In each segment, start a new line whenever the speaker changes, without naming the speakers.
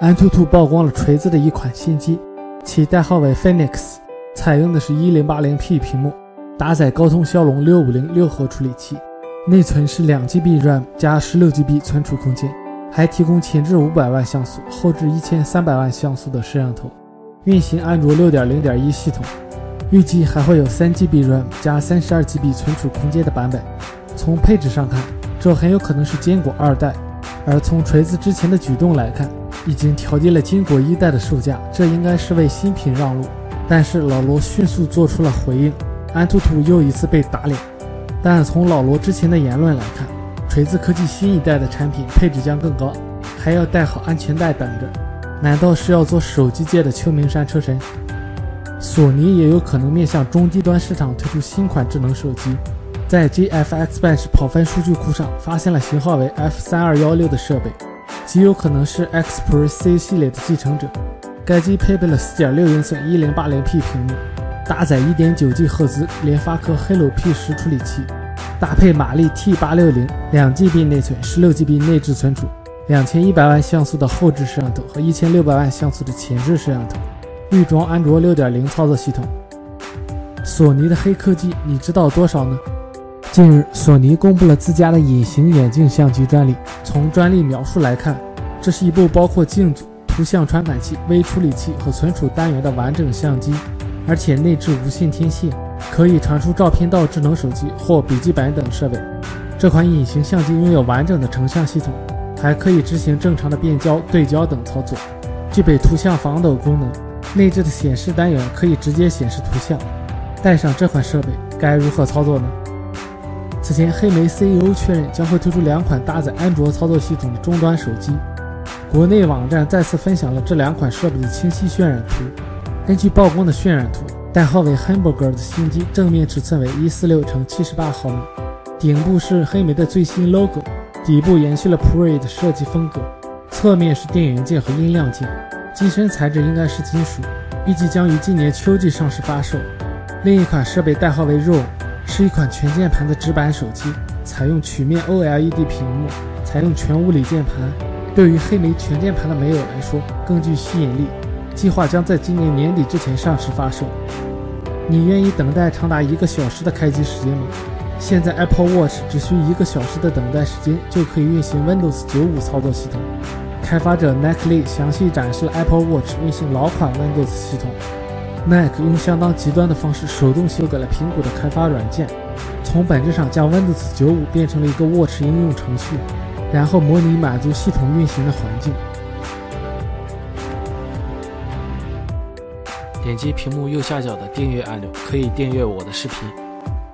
安兔兔曝光了锤子的一款新机，其代号为 Phoenix，采用的是 1080P 屏幕，搭载高通骁龙650六核处理器，内存是 2GB RAM 加 16GB 存储空间，还提供前置500万像素、后置1300万像素的摄像头，运行安卓6.0.1系统，预计还会有 3GB RAM 加 32GB 存储空间的版本。从配置上看，这很有可能是坚果二代，而从锤子之前的举动来看。已经调低了坚果一代的售价，这应该是为新品让路。但是老罗迅速做出了回应，安兔兔又一次被打脸。但从老罗之前的言论来看，锤子科技新一代的产品配置将更高，还要带好安全带等着。难道是要做手机界的秋名山车神？索尼也有可能面向中低端市场推出新款智能手机。在 GFX Bench 跑分数据库上发现了型号为 F 三二幺六的设备。极有可能是 Xpro C 系列的继承者。该机配备了4.6英寸 1080P 屏幕，搭载 1.9G 赫兹联发科 Helio P10 处理器，搭配马力 T860、2GB 内存、16GB 内置存储、2100万像素的后置摄像头和1600万像素的前置摄像头，预装安卓6.0操作系统。索尼的黑科技，你知道多少呢？近日，索尼公布了自家的隐形眼镜相机专利。从专利描述来看，这是一部包括镜组、图像传感器、微处理器和存储单元的完整相机，而且内置无线天线，可以传输照片到智能手机或笔记本等设备。这款隐形相机拥有完整的成像系统，还可以执行正常的变焦、对焦等操作，具备图像防抖功能。内置的显示单元可以直接显示图像。带上这款设备该如何操作呢？此前，黑莓 CEO 确认将会推出两款搭载安卓操作系统的终端手机。国内网站再次分享了这两款设备的清晰渲染图。根据曝光的渲染图，代号为 Hamburger 的新机正面尺寸为一四六乘七十八毫米，顶部是黑莓的最新 logo，底部延续了 Pre 的设计风格，侧面是电源键和音量键，机身材质应该是金属，预计将于今年秋季上市发售。另一款设备代号为 Roll。是一款全键盘的直板手机，采用曲面 OLED 屏幕，采用全物理键盘。对于黑莓全键盘的没有来说，更具吸引力。计划将在今年年底之前上市发售。你愿意等待长达一个小时的开机时间吗？现在 Apple Watch 只需一个小时的等待时间就可以运行 Windows 95操作系统。开发者 Nike 详细展示了 Apple Watch 运行老款 Windows 系统。Nike 用相当极端的方式手动修改了苹果的开发软件，从本质上将 Windows 95变成了一个 Watch 应用程序，然后模拟满足系统运行的环境。点击屏幕右下角的订阅按钮，可以订阅我的视频。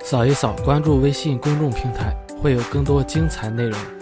扫一扫关注微信公众平台，会有更多精彩内容。